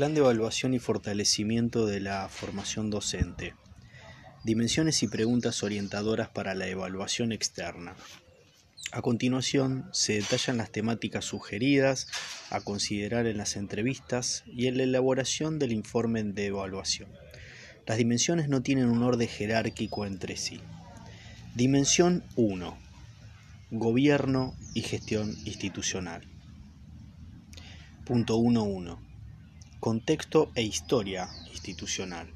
Plan de evaluación y fortalecimiento de la formación docente. Dimensiones y preguntas orientadoras para la evaluación externa. A continuación, se detallan las temáticas sugeridas a considerar en las entrevistas y en la elaboración del informe de evaluación. Las dimensiones no tienen un orden jerárquico entre sí. Dimensión 1. Gobierno y gestión institucional. Punto 1.1. Contexto e historia institucional.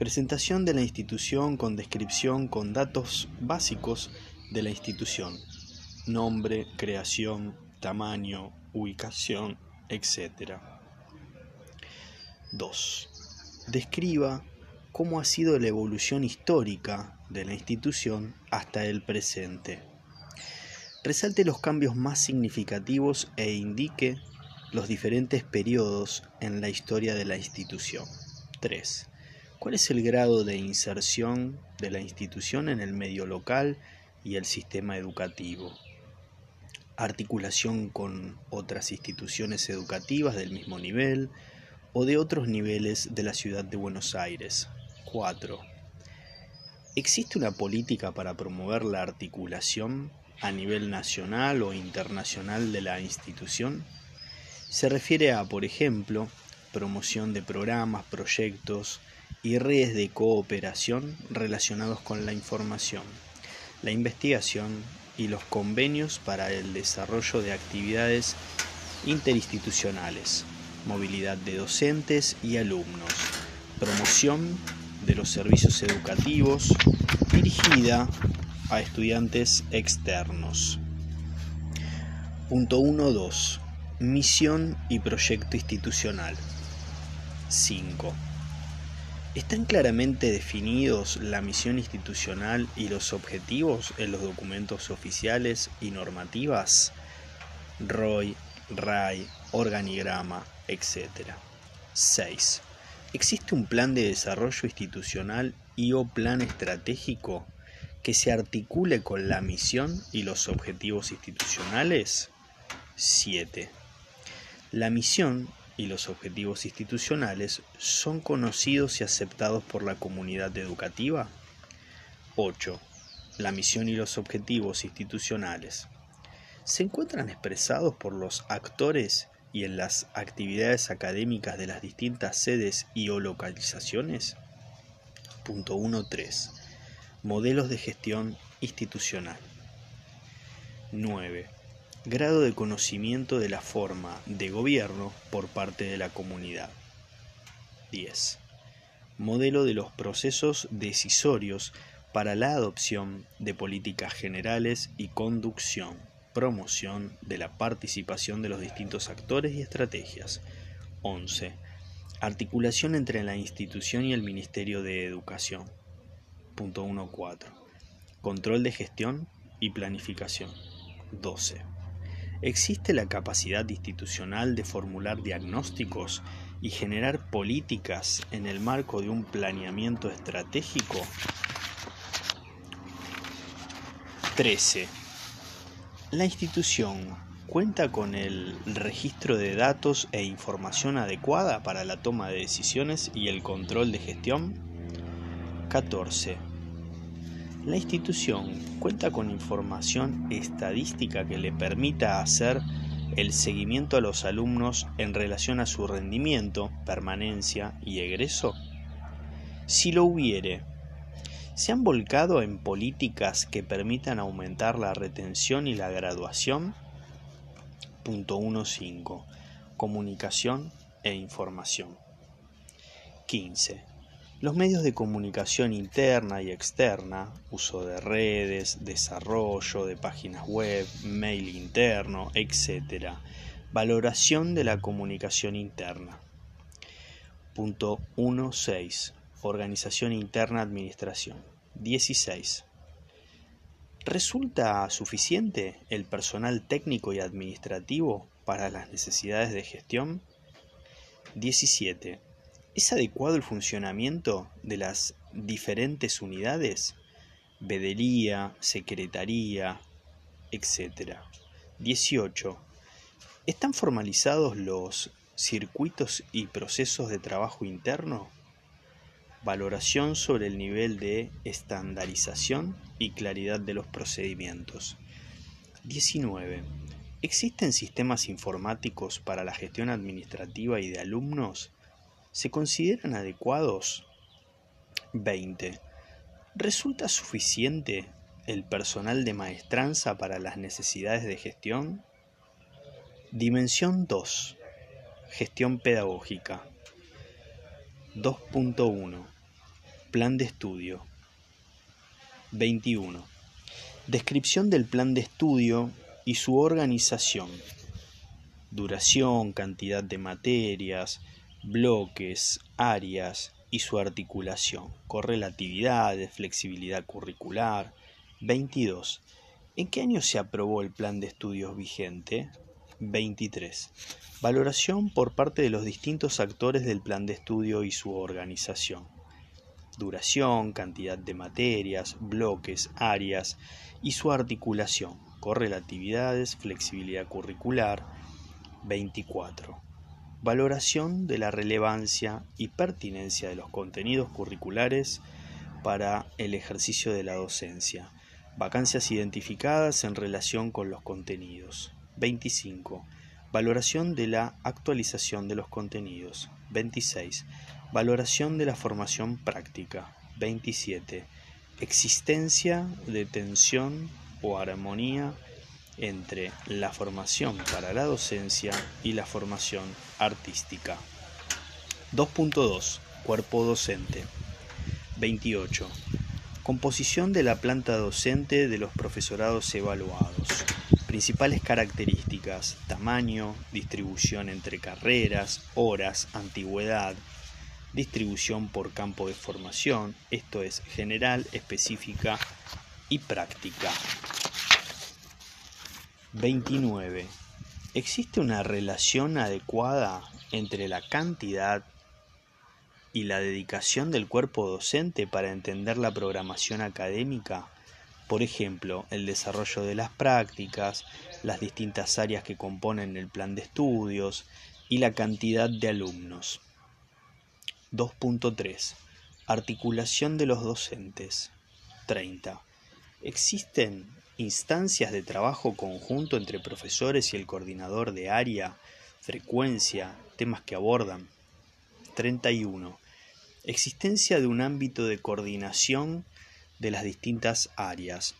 Presentación de la institución con descripción con datos básicos de la institución. Nombre, creación, tamaño, ubicación, etc. 2. Describa cómo ha sido la evolución histórica de la institución hasta el presente. Resalte los cambios más significativos e indique los diferentes periodos en la historia de la institución. 3. ¿Cuál es el grado de inserción de la institución en el medio local y el sistema educativo? Articulación con otras instituciones educativas del mismo nivel o de otros niveles de la ciudad de Buenos Aires. 4. ¿Existe una política para promover la articulación a nivel nacional o internacional de la institución? Se refiere a, por ejemplo, promoción de programas, proyectos y redes de cooperación relacionados con la información, la investigación y los convenios para el desarrollo de actividades interinstitucionales, movilidad de docentes y alumnos, promoción de los servicios educativos dirigida a estudiantes externos. Punto 1.2 Misión y proyecto institucional. 5. ¿Están claramente definidos la misión institucional y los objetivos en los documentos oficiales y normativas? ROI, RAI, organigrama, etc. 6. ¿Existe un plan de desarrollo institucional y o plan estratégico que se articule con la misión y los objetivos institucionales? 7. La misión y los objetivos institucionales son conocidos y aceptados por la comunidad educativa. 8. La misión y los objetivos institucionales se encuentran expresados por los actores y en las actividades académicas de las distintas sedes y o localizaciones. Punto 1.3. Modelos de gestión institucional. 9 grado de conocimiento de la forma de gobierno por parte de la comunidad. 10. Modelo de los procesos decisorios para la adopción de políticas generales y conducción, promoción de la participación de los distintos actores y estrategias. 11. Articulación entre la institución y el Ministerio de Educación. Punto 1.4. Control de gestión y planificación. 12. ¿Existe la capacidad institucional de formular diagnósticos y generar políticas en el marco de un planeamiento estratégico? 13. La institución cuenta con el registro de datos e información adecuada para la toma de decisiones y el control de gestión. 14. La institución cuenta con información estadística que le permita hacer el seguimiento a los alumnos en relación a su rendimiento, permanencia y egreso. Si lo hubiere, ¿se han volcado en políticas que permitan aumentar la retención y la graduación? Punto 1.5. Comunicación e información. 15 los medios de comunicación interna y externa, uso de redes, desarrollo de páginas web, mail interno, etc. Valoración de la comunicación interna. Punto 1.6. Organización interna administración. 16. ¿Resulta suficiente el personal técnico y administrativo para las necesidades de gestión? 17 ¿Es adecuado el funcionamiento de las diferentes unidades? Vedería, secretaría, etc. 18. ¿Están formalizados los circuitos y procesos de trabajo interno. Valoración sobre el nivel de estandarización y claridad de los procedimientos. 19. ¿Existen sistemas informáticos para la gestión administrativa y de alumnos? ¿Se consideran adecuados? 20. ¿Resulta suficiente el personal de maestranza para las necesidades de gestión? Dimensión 2. Gestión pedagógica. 2.1. Plan de estudio. 21. Descripción del plan de estudio y su organización. Duración, cantidad de materias, bloques, áreas y su articulación. Correlatividad, flexibilidad curricular. 22. ¿En qué año se aprobó el plan de estudios vigente? 23. Valoración por parte de los distintos actores del plan de estudio y su organización. Duración, cantidad de materias, bloques, áreas y su articulación. Correlatividades, flexibilidad curricular. 24. Valoración de la relevancia y pertinencia de los contenidos curriculares para el ejercicio de la docencia. Vacancias identificadas en relación con los contenidos. 25. Valoración de la actualización de los contenidos. 26. Valoración de la formación práctica. 27. Existencia de tensión o armonía entre la formación para la docencia y la formación artística. 2.2. Cuerpo docente. 28. Composición de la planta docente de los profesorados evaluados. Principales características, tamaño, distribución entre carreras, horas, antigüedad, distribución por campo de formación, esto es general, específica y práctica. 29. ¿Existe una relación adecuada entre la cantidad y la dedicación del cuerpo docente para entender la programación académica? Por ejemplo, el desarrollo de las prácticas, las distintas áreas que componen el plan de estudios y la cantidad de alumnos. 2.3. Articulación de los docentes. 30. ¿Existen instancias de trabajo conjunto entre profesores y el coordinador de área, frecuencia, temas que abordan? 31. Existencia de un ámbito de coordinación de las distintas áreas,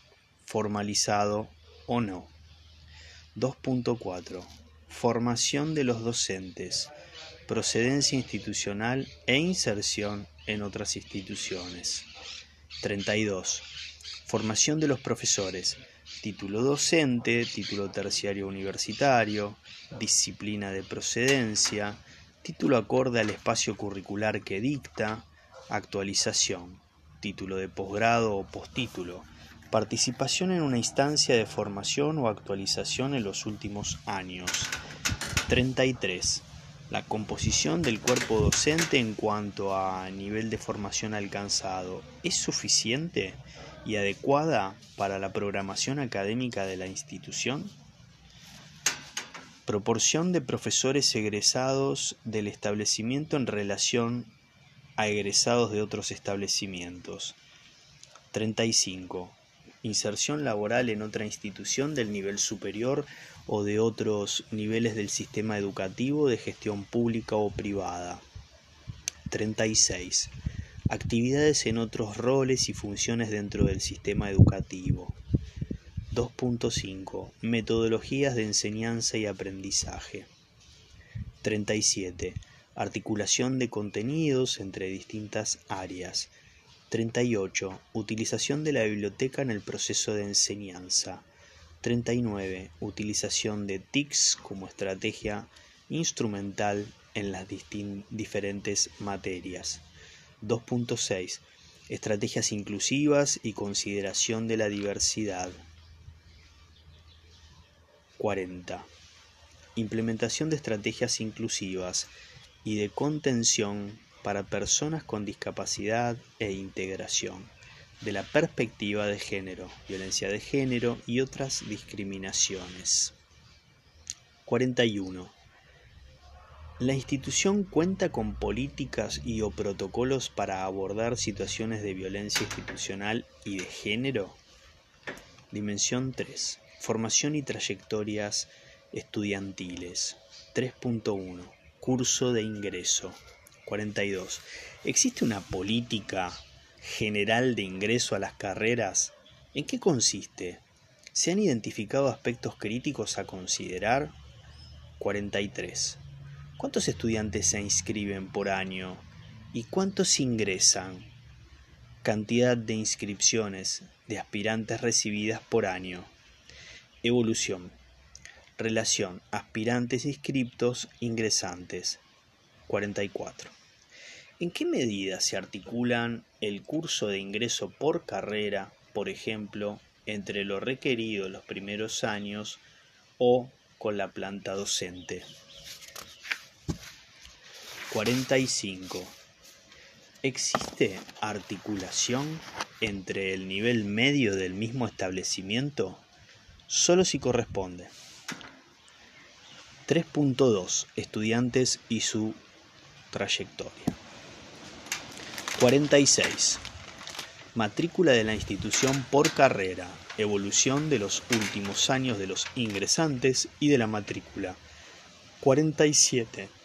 formalizado o no. 2.4. Formación de los docentes, procedencia institucional e inserción en otras instituciones. 32. Formación de los profesores, título docente, título terciario universitario, disciplina de procedencia, título acorde al espacio curricular que dicta, actualización título de posgrado o postítulo, participación en una instancia de formación o actualización en los últimos años. 33. La composición del cuerpo docente en cuanto a nivel de formación alcanzado es suficiente y adecuada para la programación académica de la institución. Proporción de profesores egresados del establecimiento en relación a egresados de otros establecimientos. 35. Inserción laboral en otra institución del nivel superior o de otros niveles del sistema educativo de gestión pública o privada. 36. Actividades en otros roles y funciones dentro del sistema educativo. 2.5. Metodologías de enseñanza y aprendizaje. 37 articulación de contenidos entre distintas áreas. 38. Utilización de la biblioteca en el proceso de enseñanza. 39. Utilización de TICS como estrategia instrumental en las diferentes materias. 2.6. Estrategias inclusivas y consideración de la diversidad. 40. Implementación de estrategias inclusivas y de contención para personas con discapacidad e integración, de la perspectiva de género, violencia de género y otras discriminaciones. 41. La institución cuenta con políticas y o protocolos para abordar situaciones de violencia institucional y de género. Dimensión 3. Formación y trayectorias estudiantiles. 3.1. Curso de ingreso. 42. ¿Existe una política general de ingreso a las carreras? ¿En qué consiste? ¿Se han identificado aspectos críticos a considerar? 43. ¿Cuántos estudiantes se inscriben por año y cuántos ingresan? Cantidad de inscripciones de aspirantes recibidas por año. Evolución. Relación aspirantes inscriptos ingresantes. 44. ¿En qué medida se articulan el curso de ingreso por carrera, por ejemplo, entre lo requerido los primeros años o con la planta docente? 45. ¿Existe articulación entre el nivel medio del mismo establecimiento? Solo si corresponde. 3.2. Estudiantes y su trayectoria. 46. Matrícula de la institución por carrera. Evolución de los últimos años de los ingresantes y de la matrícula. 47.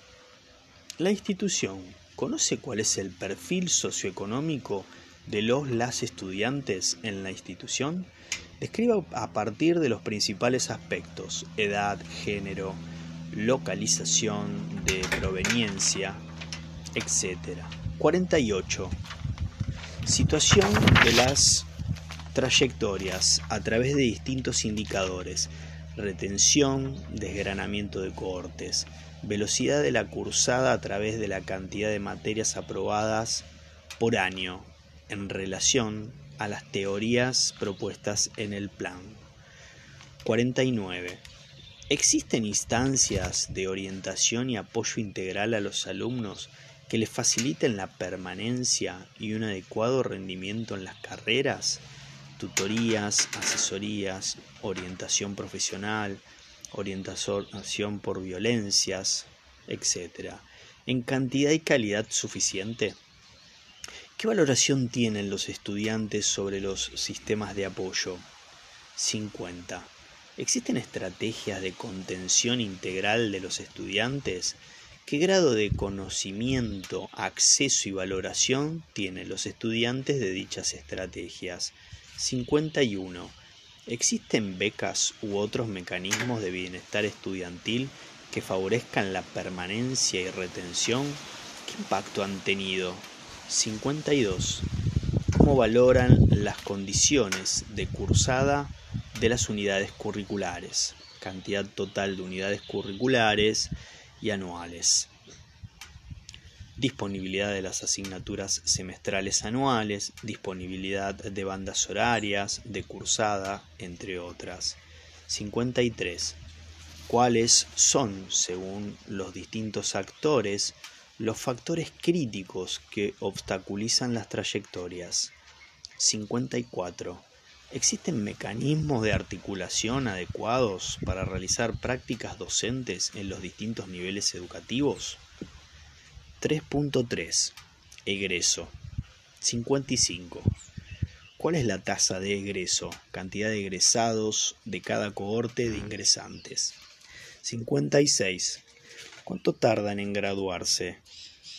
La institución conoce cuál es el perfil socioeconómico de los las estudiantes en la institución. Describa a partir de los principales aspectos, edad, género, localización, de proveniencia, etc. 48. Situación de las trayectorias a través de distintos indicadores, retención, desgranamiento de cohortes, velocidad de la cursada a través de la cantidad de materias aprobadas por año en relación a las teorías propuestas en el plan. 49. ¿Existen instancias de orientación y apoyo integral a los alumnos que les faciliten la permanencia y un adecuado rendimiento en las carreras? Tutorías, asesorías, orientación profesional, orientación por violencias, etc., en cantidad y calidad suficiente? ¿Qué valoración tienen los estudiantes sobre los sistemas de apoyo? 50. ¿Existen estrategias de contención integral de los estudiantes? ¿Qué grado de conocimiento, acceso y valoración tienen los estudiantes de dichas estrategias? 51. ¿Existen becas u otros mecanismos de bienestar estudiantil que favorezcan la permanencia y retención? ¿Qué impacto han tenido? 52. ¿Cómo valoran las condiciones de cursada de las unidades curriculares? Cantidad total de unidades curriculares y anuales disponibilidad de las asignaturas semestrales anuales, disponibilidad de bandas horarias, de cursada, entre otras. 53. ¿Cuáles son, según los distintos actores, los factores críticos que obstaculizan las trayectorias? 54. ¿Existen mecanismos de articulación adecuados para realizar prácticas docentes en los distintos niveles educativos? 3.3 Egreso 55 ¿Cuál es la tasa de egreso? Cantidad de egresados de cada cohorte de ingresantes. 56. ¿Cuánto tardan en graduarse?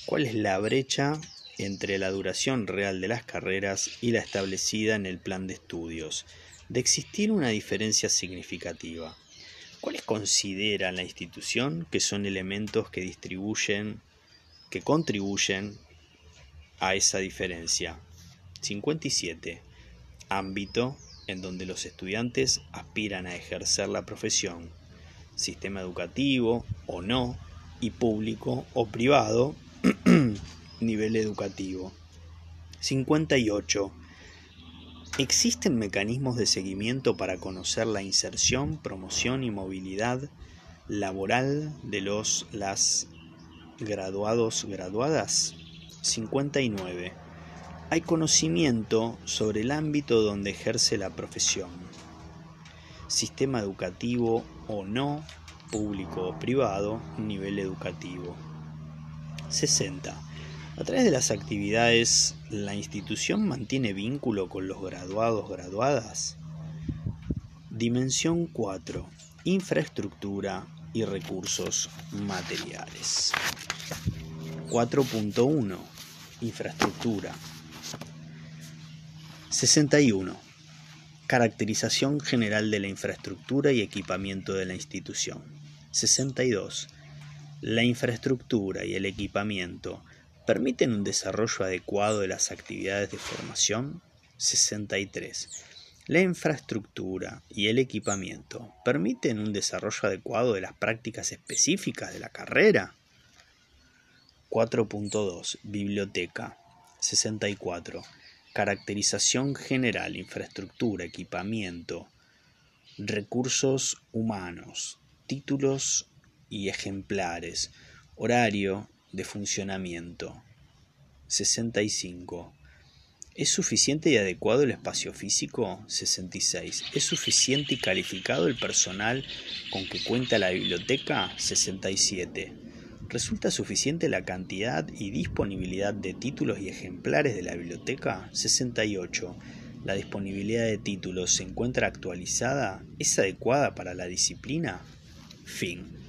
¿Cuál es la brecha entre la duración real de las carreras y la establecida en el plan de estudios? De existir una diferencia significativa. ¿Cuáles considera la institución que son elementos que distribuyen que contribuyen a esa diferencia. 57. Ámbito en donde los estudiantes aspiran a ejercer la profesión. Sistema educativo o no, y público o privado, nivel educativo. 58. ¿Existen mecanismos de seguimiento para conocer la inserción, promoción y movilidad laboral de los las graduados, graduadas? 59. Hay conocimiento sobre el ámbito donde ejerce la profesión. Sistema educativo o no, público o privado, nivel educativo. 60. A través de las actividades, ¿la institución mantiene vínculo con los graduados graduadas? Dimensión 4. Infraestructura y recursos materiales. 4.1. Infraestructura. 61. Caracterización general de la infraestructura y equipamiento de la institución. 62. La infraestructura y el equipamiento permiten un desarrollo adecuado de las actividades de formación. 63. La infraestructura y el equipamiento permiten un desarrollo adecuado de las prácticas específicas de la carrera. 4.2. Biblioteca. 64 caracterización general, infraestructura, equipamiento, recursos humanos, títulos y ejemplares, horario de funcionamiento. 65. ¿Es suficiente y adecuado el espacio físico? 66. ¿Es suficiente y calificado el personal con que cuenta la biblioteca? 67. ¿Resulta suficiente la cantidad y disponibilidad de títulos y ejemplares de la biblioteca? 68. ¿La disponibilidad de títulos se encuentra actualizada? ¿Es adecuada para la disciplina? Fin.